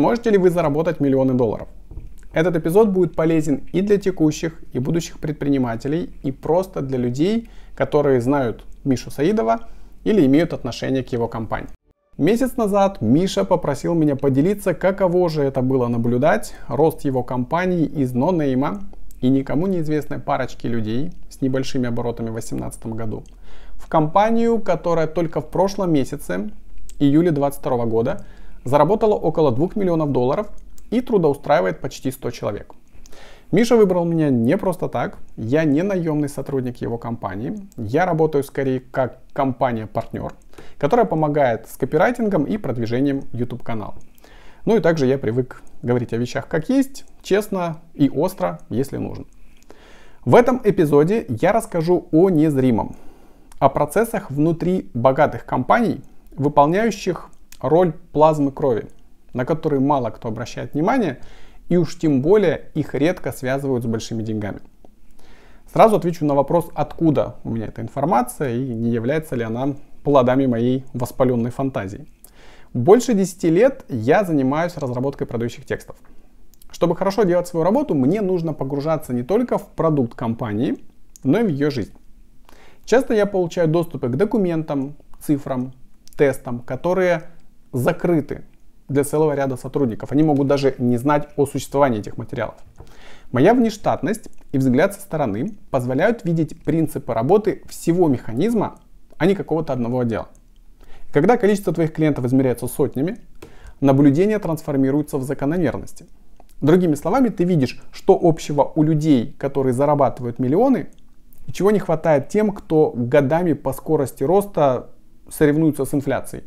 Сможете ли вы заработать миллионы долларов? Этот эпизод будет полезен и для текущих, и будущих предпринимателей, и просто для людей, которые знают Мишу Саидова или имеют отношение к его компании. Месяц назад Миша попросил меня поделиться, каково же это было наблюдать рост его компании из нонейма и никому неизвестной парочки людей с небольшими оборотами в 2018 году в компанию, которая только в прошлом месяце, июле 2022 года, заработала около 2 миллионов долларов и трудоустраивает почти 100 человек. Миша выбрал меня не просто так. Я не наемный сотрудник его компании. Я работаю скорее как компания-партнер, которая помогает с копирайтингом и продвижением YouTube канала. Ну и также я привык говорить о вещах как есть, честно и остро, если нужно. В этом эпизоде я расскажу о незримом, о процессах внутри богатых компаний, выполняющих роль плазмы крови, на которые мало кто обращает внимание, и уж тем более их редко связывают с большими деньгами. Сразу отвечу на вопрос, откуда у меня эта информация и не является ли она плодами моей воспаленной фантазии. Больше 10 лет я занимаюсь разработкой продающих текстов. Чтобы хорошо делать свою работу, мне нужно погружаться не только в продукт компании, но и в ее жизнь. Часто я получаю доступы к документам, цифрам, тестам, которые закрыты для целого ряда сотрудников. Они могут даже не знать о существовании этих материалов. Моя внештатность и взгляд со стороны позволяют видеть принципы работы всего механизма, а не какого-то одного отдела. Когда количество твоих клиентов измеряется сотнями, наблюдение трансформируется в закономерности. Другими словами, ты видишь, что общего у людей, которые зарабатывают миллионы, и чего не хватает тем, кто годами по скорости роста соревнуются с инфляцией.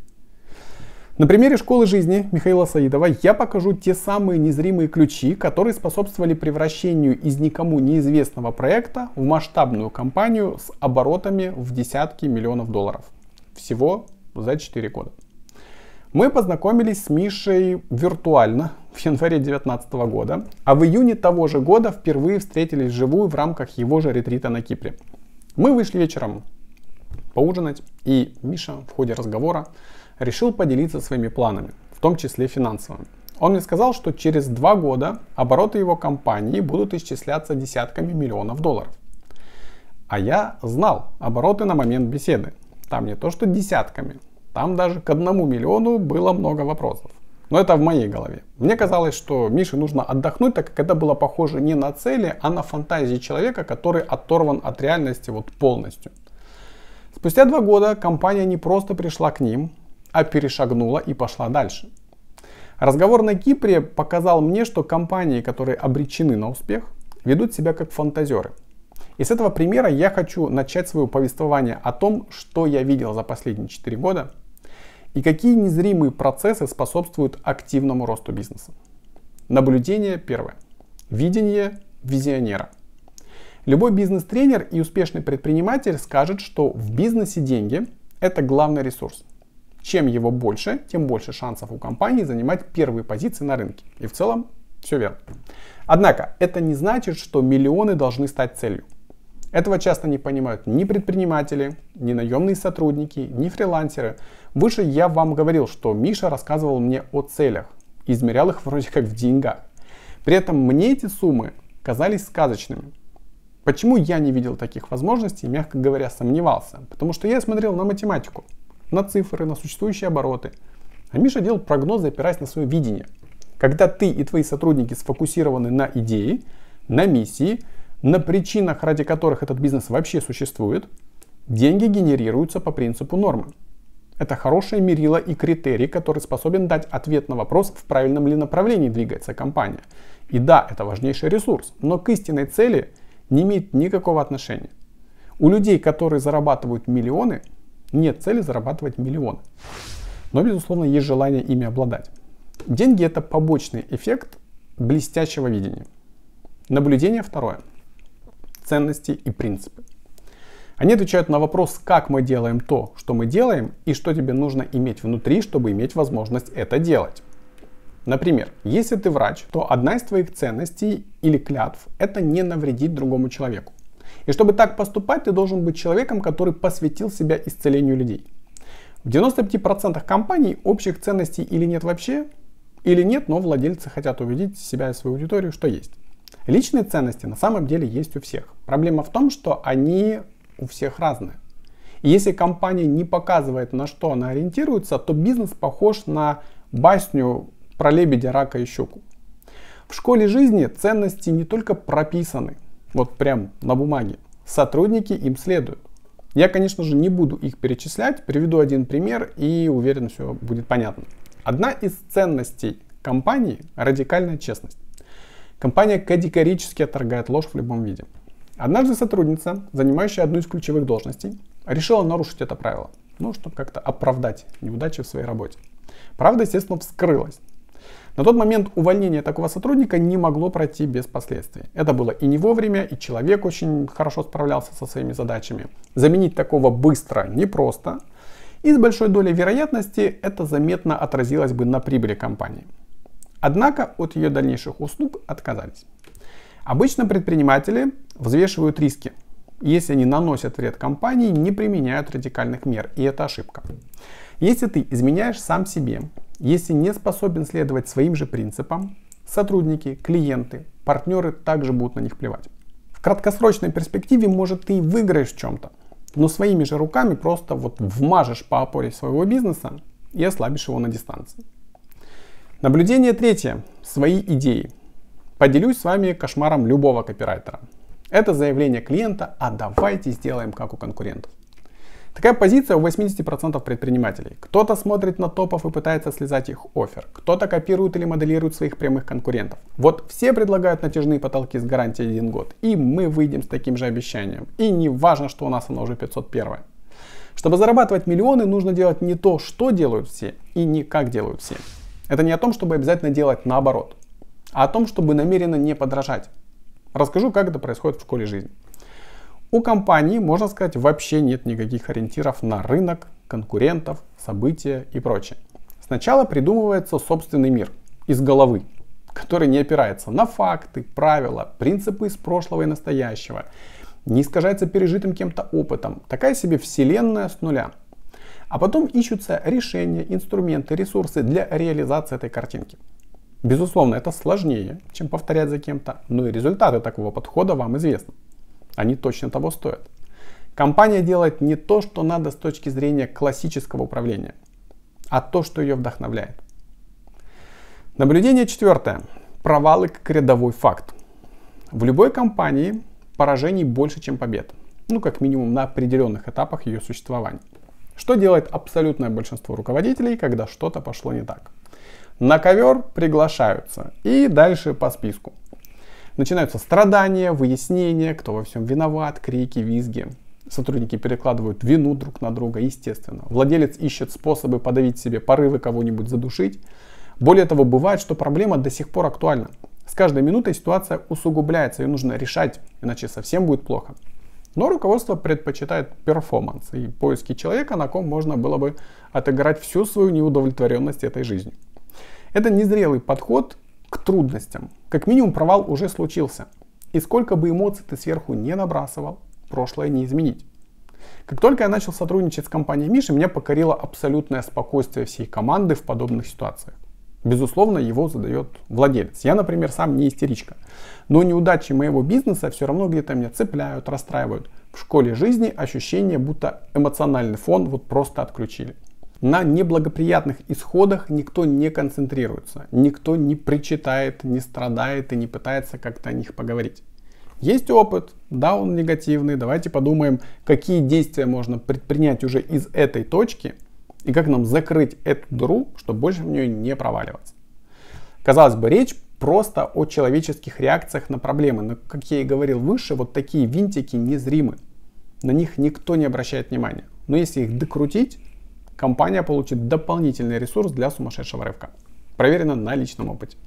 На примере школы жизни Михаила Саидова я покажу те самые незримые ключи, которые способствовали превращению из никому неизвестного проекта в масштабную компанию с оборотами в десятки миллионов долларов. Всего за 4 года. Мы познакомились с Мишей виртуально в январе 2019 года, а в июне того же года впервые встретились вживую в рамках его же ретрита на Кипре. Мы вышли вечером поужинать, и Миша в ходе разговора решил поделиться своими планами, в том числе финансовыми. Он мне сказал, что через два года обороты его компании будут исчисляться десятками миллионов долларов. А я знал обороты на момент беседы. Там не то что десятками, там даже к одному миллиону было много вопросов. Но это в моей голове. Мне казалось, что Мише нужно отдохнуть, так как это было похоже не на цели, а на фантазии человека, который оторван от реальности вот полностью. Спустя два года компания не просто пришла к ним, а перешагнула и пошла дальше. Разговор на Кипре показал мне, что компании, которые обречены на успех, ведут себя как фантазеры. И с этого примера я хочу начать свое повествование о том, что я видел за последние 4 года и какие незримые процессы способствуют активному росту бизнеса. Наблюдение первое. Видение визионера. Любой бизнес-тренер и успешный предприниматель скажет, что в бизнесе деньги – это главный ресурс. Чем его больше, тем больше шансов у компании занимать первые позиции на рынке. И в целом все верно. Однако это не значит, что миллионы должны стать целью. Этого часто не понимают ни предприниматели, ни наемные сотрудники, ни фрилансеры. Выше я вам говорил, что Миша рассказывал мне о целях, измерял их вроде как в деньгах. При этом мне эти суммы казались сказочными. Почему я не видел таких возможностей, мягко говоря, сомневался? Потому что я смотрел на математику на цифры, на существующие обороты. А Миша делал прогнозы, опираясь на свое видение. Когда ты и твои сотрудники сфокусированы на идее, на миссии, на причинах, ради которых этот бизнес вообще существует, деньги генерируются по принципу нормы. Это хорошее мерило и критерий, который способен дать ответ на вопрос, в правильном ли направлении двигается компания. И да, это важнейший ресурс, но к истинной цели не имеет никакого отношения. У людей, которые зарабатывают миллионы, нет цели зарабатывать миллионы. Но, безусловно, есть желание ими обладать. Деньги – это побочный эффект блестящего видения. Наблюдение второе. Ценности и принципы. Они отвечают на вопрос, как мы делаем то, что мы делаем, и что тебе нужно иметь внутри, чтобы иметь возможность это делать. Например, если ты врач, то одна из твоих ценностей или клятв – это не навредить другому человеку. И чтобы так поступать, ты должен быть человеком, который посвятил себя исцелению людей. В 95% компаний общих ценностей или нет вообще, Или нет, но владельцы хотят убедить себя и свою аудиторию, что есть. Личные ценности на самом деле есть у всех. Проблема в том, что они у всех разные. И если компания не показывает, на что она ориентируется, то бизнес похож на басню про лебедя, рака и щуку. В школе жизни ценности не только прописаны, вот прям на бумаге, сотрудники им следуют. Я, конечно же, не буду их перечислять, приведу один пример и уверен, все будет понятно. Одна из ценностей компании – радикальная честность. Компания категорически отторгает ложь в любом виде. Однажды сотрудница, занимающая одну из ключевых должностей, решила нарушить это правило, ну, чтобы как-то оправдать неудачи в своей работе. Правда, естественно, вскрылась. На тот момент увольнение такого сотрудника не могло пройти без последствий. Это было и не вовремя, и человек очень хорошо справлялся со своими задачами. Заменить такого быстро непросто. И с большой долей вероятности это заметно отразилось бы на прибыли компании. Однако от ее дальнейших услуг отказались. Обычно предприниматели взвешивают риски. Если они наносят вред компании, не применяют радикальных мер. И это ошибка. Если ты изменяешь сам себе, если не способен следовать своим же принципам, сотрудники, клиенты, партнеры также будут на них плевать. В краткосрочной перспективе, может, ты и выиграешь в чем-то, но своими же руками просто вот вмажешь по опоре своего бизнеса и ослабишь его на дистанции. Наблюдение третье. Свои идеи. Поделюсь с вами кошмаром любого копирайтера. Это заявление клиента, а давайте сделаем как у конкурентов. Такая позиция у 80% предпринимателей. Кто-то смотрит на топов и пытается слезать их офер. Кто-то копирует или моделирует своих прямых конкурентов. Вот все предлагают натяжные потолки с гарантией 1 год. И мы выйдем с таким же обещанием. И не важно, что у нас оно уже 501. Чтобы зарабатывать миллионы, нужно делать не то, что делают все, и не как делают все. Это не о том, чтобы обязательно делать наоборот, а о том, чтобы намеренно не подражать. Расскажу, как это происходит в школе жизни. У компании, можно сказать, вообще нет никаких ориентиров на рынок, конкурентов, события и прочее. Сначала придумывается собственный мир из головы, который не опирается на факты, правила, принципы из прошлого и настоящего, не искажается пережитым кем-то опытом. Такая себе вселенная с нуля. А потом ищутся решения, инструменты, ресурсы для реализации этой картинки. Безусловно, это сложнее, чем повторять за кем-то, но и результаты такого подхода вам известны они точно того стоят. Компания делает не то, что надо с точки зрения классического управления, а то, что ее вдохновляет. Наблюдение четвертое. Провалы как рядовой факт. В любой компании поражений больше, чем побед. Ну, как минимум на определенных этапах ее существования. Что делает абсолютное большинство руководителей, когда что-то пошло не так? На ковер приглашаются и дальше по списку. Начинаются страдания, выяснения, кто во всем виноват, крики, визги. Сотрудники перекладывают вину друг на друга, естественно. Владелец ищет способы подавить себе порывы кого-нибудь задушить. Более того, бывает, что проблема до сих пор актуальна. С каждой минутой ситуация усугубляется, ее нужно решать, иначе совсем будет плохо. Но руководство предпочитает перформанс и поиски человека, на ком можно было бы отыграть всю свою неудовлетворенность этой жизнью. Это незрелый подход к трудностям. Как минимум провал уже случился. И сколько бы эмоций ты сверху не набрасывал, прошлое не изменить. Как только я начал сотрудничать с компанией Миши, меня покорило абсолютное спокойствие всей команды в подобных ситуациях. Безусловно, его задает владелец. Я, например, сам не истеричка. Но неудачи моего бизнеса все равно где-то меня цепляют, расстраивают. В школе жизни ощущение, будто эмоциональный фон вот просто отключили. На неблагоприятных исходах никто не концентрируется, никто не причитает, не страдает и не пытается как-то о них поговорить. Есть опыт, да, он негативный, давайте подумаем, какие действия можно предпринять уже из этой точки и как нам закрыть эту дыру, чтобы больше в нее не проваливаться. Казалось бы, речь просто о человеческих реакциях на проблемы, но, как я и говорил выше, вот такие винтики незримы. На них никто не обращает внимания. Но если их докрутить, компания получит дополнительный ресурс для сумасшедшего рывка. Проверено на личном опыте.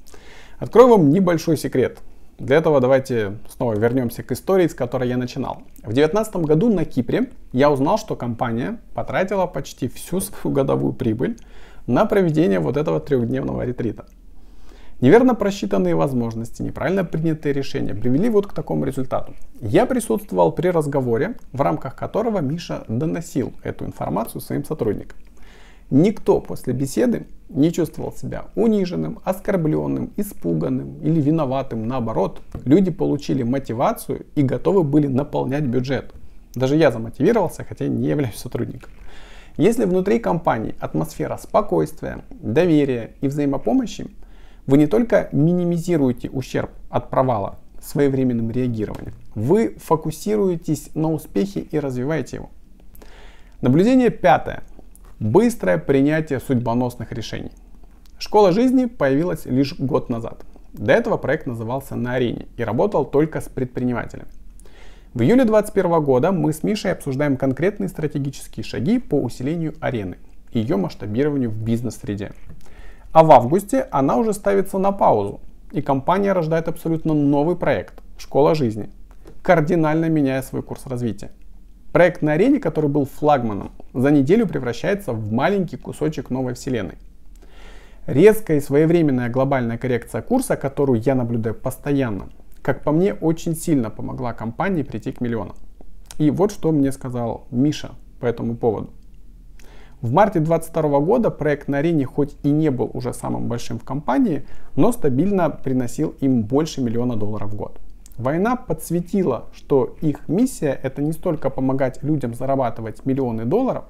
Открою вам небольшой секрет. Для этого давайте снова вернемся к истории, с которой я начинал. В 2019 году на Кипре я узнал, что компания потратила почти всю свою годовую прибыль на проведение вот этого трехдневного ретрита. Неверно просчитанные возможности, неправильно принятые решения привели вот к такому результату. Я присутствовал при разговоре, в рамках которого Миша доносил эту информацию своим сотрудникам. Никто после беседы не чувствовал себя униженным, оскорбленным, испуганным или виноватым. Наоборот, люди получили мотивацию и готовы были наполнять бюджет. Даже я замотивировался, хотя не являюсь сотрудником. Если внутри компании атмосфера спокойствия, доверия и взаимопомощи, вы не только минимизируете ущерб от провала своевременным реагированием, вы фокусируетесь на успехе и развиваете его. Наблюдение пятое. Быстрое принятие судьбоносных решений. Школа жизни появилась лишь год назад. До этого проект назывался «На арене» и работал только с предпринимателями. В июле 2021 года мы с Мишей обсуждаем конкретные стратегические шаги по усилению арены и ее масштабированию в бизнес-среде. А в августе она уже ставится на паузу, и компания рождает абсолютно новый проект «Школа жизни», кардинально меняя свой курс развития. Проект на арене, который был флагманом, за неделю превращается в маленький кусочек новой вселенной. Резкая и своевременная глобальная коррекция курса, которую я наблюдаю постоянно, как по мне, очень сильно помогла компании прийти к миллионам. И вот что мне сказал Миша по этому поводу. В марте 2022 года проект на арене хоть и не был уже самым большим в компании, но стабильно приносил им больше миллиона долларов в год. Война подсветила, что их миссия это не столько помогать людям зарабатывать миллионы долларов,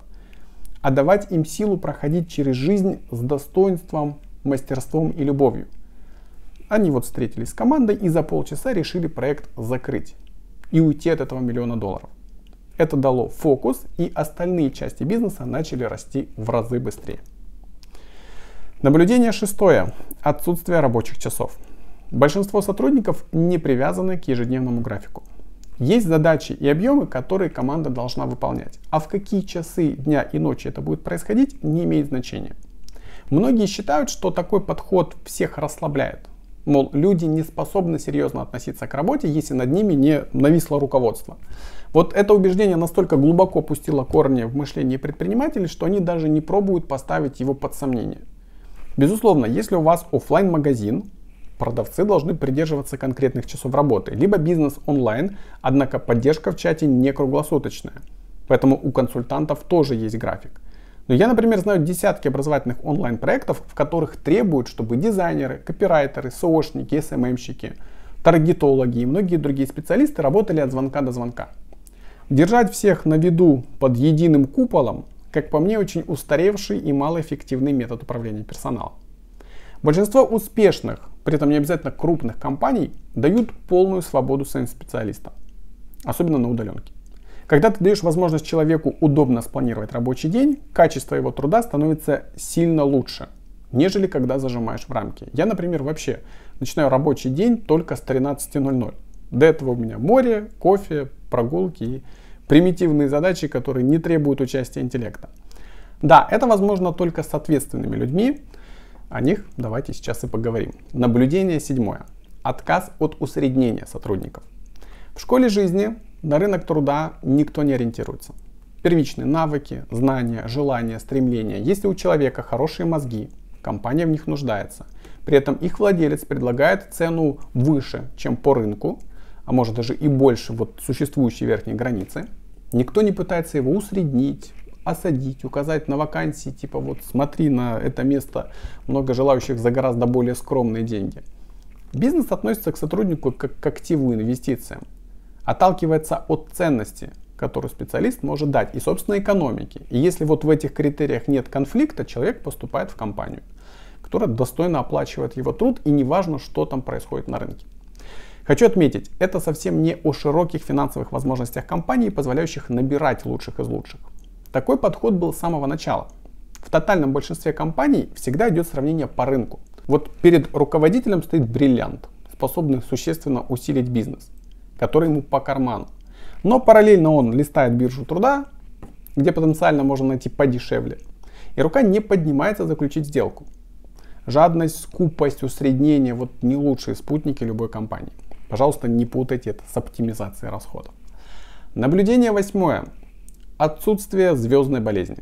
а давать им силу проходить через жизнь с достоинством, мастерством и любовью. Они вот встретились с командой и за полчаса решили проект закрыть и уйти от этого миллиона долларов. Это дало фокус и остальные части бизнеса начали расти в разы быстрее. Наблюдение шестое. Отсутствие рабочих часов. Большинство сотрудников не привязаны к ежедневному графику. Есть задачи и объемы, которые команда должна выполнять. А в какие часы дня и ночи это будет происходить, не имеет значения. Многие считают, что такой подход всех расслабляет. Мол, люди не способны серьезно относиться к работе, если над ними не нависло руководство. Вот это убеждение настолько глубоко пустило корни в мышлении предпринимателей, что они даже не пробуют поставить его под сомнение. Безусловно, если у вас офлайн магазин продавцы должны придерживаться конкретных часов работы, либо бизнес онлайн, однако поддержка в чате не круглосуточная. Поэтому у консультантов тоже есть график. Но я, например, знаю десятки образовательных онлайн-проектов, в которых требуют, чтобы дизайнеры, копирайтеры, СОшники, СММщики, таргетологи и многие другие специалисты работали от звонка до звонка. Держать всех на виду под единым куполом, как по мне, очень устаревший и малоэффективный метод управления персоналом. Большинство успешных, при этом не обязательно крупных компаний, дают полную свободу своим специалистам, особенно на удаленке. Когда ты даешь возможность человеку удобно спланировать рабочий день, качество его труда становится сильно лучше, нежели когда зажимаешь в рамки. Я, например, вообще начинаю рабочий день только с 13.00. До этого у меня море, кофе, прогулки и примитивные задачи, которые не требуют участия интеллекта. Да, это возможно только с ответственными людьми, о них давайте сейчас и поговорим. Наблюдение седьмое. Отказ от усреднения сотрудников. В школе жизни на рынок труда никто не ориентируется. Первичные навыки, знания, желания, стремления. Если у человека хорошие мозги, компания в них нуждается. При этом их владелец предлагает цену выше, чем по рынку, а может даже и больше вот существующей верхней границы. Никто не пытается его усреднить, осадить, указать на вакансии, типа вот смотри на это место, много желающих за гораздо более скромные деньги. Бизнес относится к сотруднику как к активу инвестициям, отталкивается от ценности, которую специалист может дать, и собственной экономики. И если вот в этих критериях нет конфликта, человек поступает в компанию, которая достойно оплачивает его труд, и неважно, что там происходит на рынке. Хочу отметить, это совсем не о широких финансовых возможностях компании, позволяющих набирать лучших из лучших. Такой подход был с самого начала. В тотальном большинстве компаний всегда идет сравнение по рынку. Вот перед руководителем стоит бриллиант, способный существенно усилить бизнес, который ему по карману. Но параллельно он листает биржу труда, где потенциально можно найти подешевле. И рука не поднимается заключить сделку. Жадность, скупость, усреднение – вот не лучшие спутники любой компании. Пожалуйста, не путайте это с оптимизацией расходов. Наблюдение восьмое. Отсутствие звездной болезни.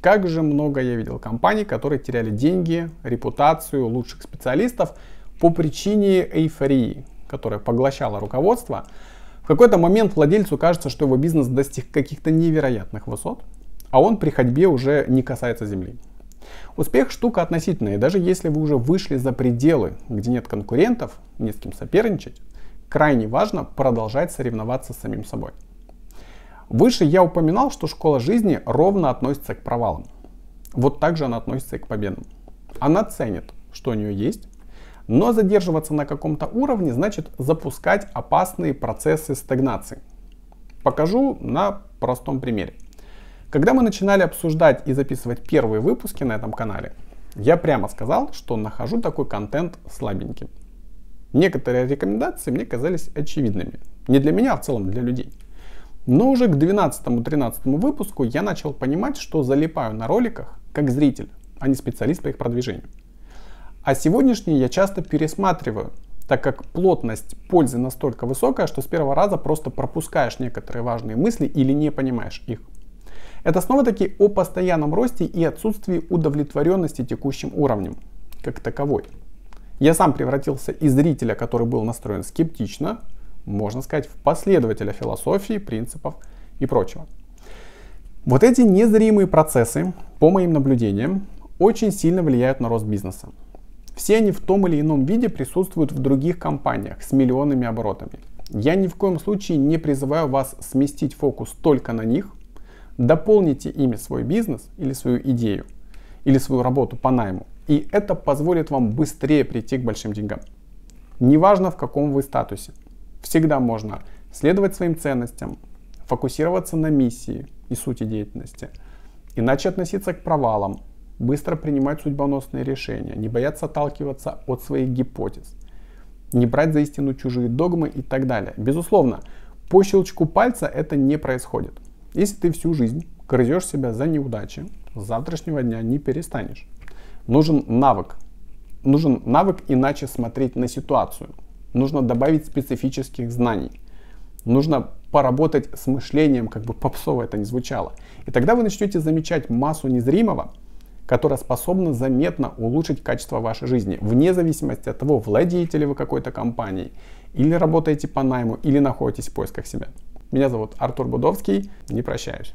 Как же много я видел компаний, которые теряли деньги, репутацию лучших специалистов по причине эйфории, которая поглощала руководство. В какой-то момент владельцу кажется, что его бизнес достиг каких-то невероятных высот, а он при ходьбе уже не касается земли. Успех штука относительная, и даже если вы уже вышли за пределы, где нет конкурентов, не с кем соперничать, крайне важно продолжать соревноваться с самим собой. Выше я упоминал, что школа жизни ровно относится к провалам. Вот так же она относится и к победам. Она ценит, что у нее есть, но задерживаться на каком-то уровне значит запускать опасные процессы стагнации. Покажу на простом примере. Когда мы начинали обсуждать и записывать первые выпуски на этом канале, я прямо сказал, что нахожу такой контент слабеньким. Некоторые рекомендации мне казались очевидными. Не для меня, а в целом для людей. Но уже к 12-13 выпуску я начал понимать, что залипаю на роликах как зритель, а не специалист по их продвижению. А сегодняшний я часто пересматриваю, так как плотность пользы настолько высокая, что с первого раза просто пропускаешь некоторые важные мысли или не понимаешь их. Это снова таки о постоянном росте и отсутствии удовлетворенности текущим уровнем, как таковой. Я сам превратился из зрителя, который был настроен скептично, можно сказать, в последователя философии, принципов и прочего. Вот эти незримые процессы, по моим наблюдениям, очень сильно влияют на рост бизнеса. Все они в том или ином виде присутствуют в других компаниях с миллионными оборотами. Я ни в коем случае не призываю вас сместить фокус только на них. Дополните ими свой бизнес или свою идею, или свою работу по найму. И это позволит вам быстрее прийти к большим деньгам. Неважно в каком вы статусе. Всегда можно следовать своим ценностям, фокусироваться на миссии и сути деятельности, иначе относиться к провалам, быстро принимать судьбоносные решения, не бояться отталкиваться от своих гипотез, не брать за истину чужие догмы и так далее. Безусловно, по щелчку пальца это не происходит. Если ты всю жизнь грызешь себя за неудачи, с завтрашнего дня не перестанешь. Нужен навык. Нужен навык иначе смотреть на ситуацию. Нужно добавить специфических знаний. Нужно поработать с мышлением, как бы попсово это ни звучало. И тогда вы начнете замечать массу незримого, которая способна заметно улучшить качество вашей жизни, вне зависимости от того, владеете ли вы какой-то компанией, или работаете по найму, или находитесь в поисках себя. Меня зовут Артур Будовский, не прощаюсь.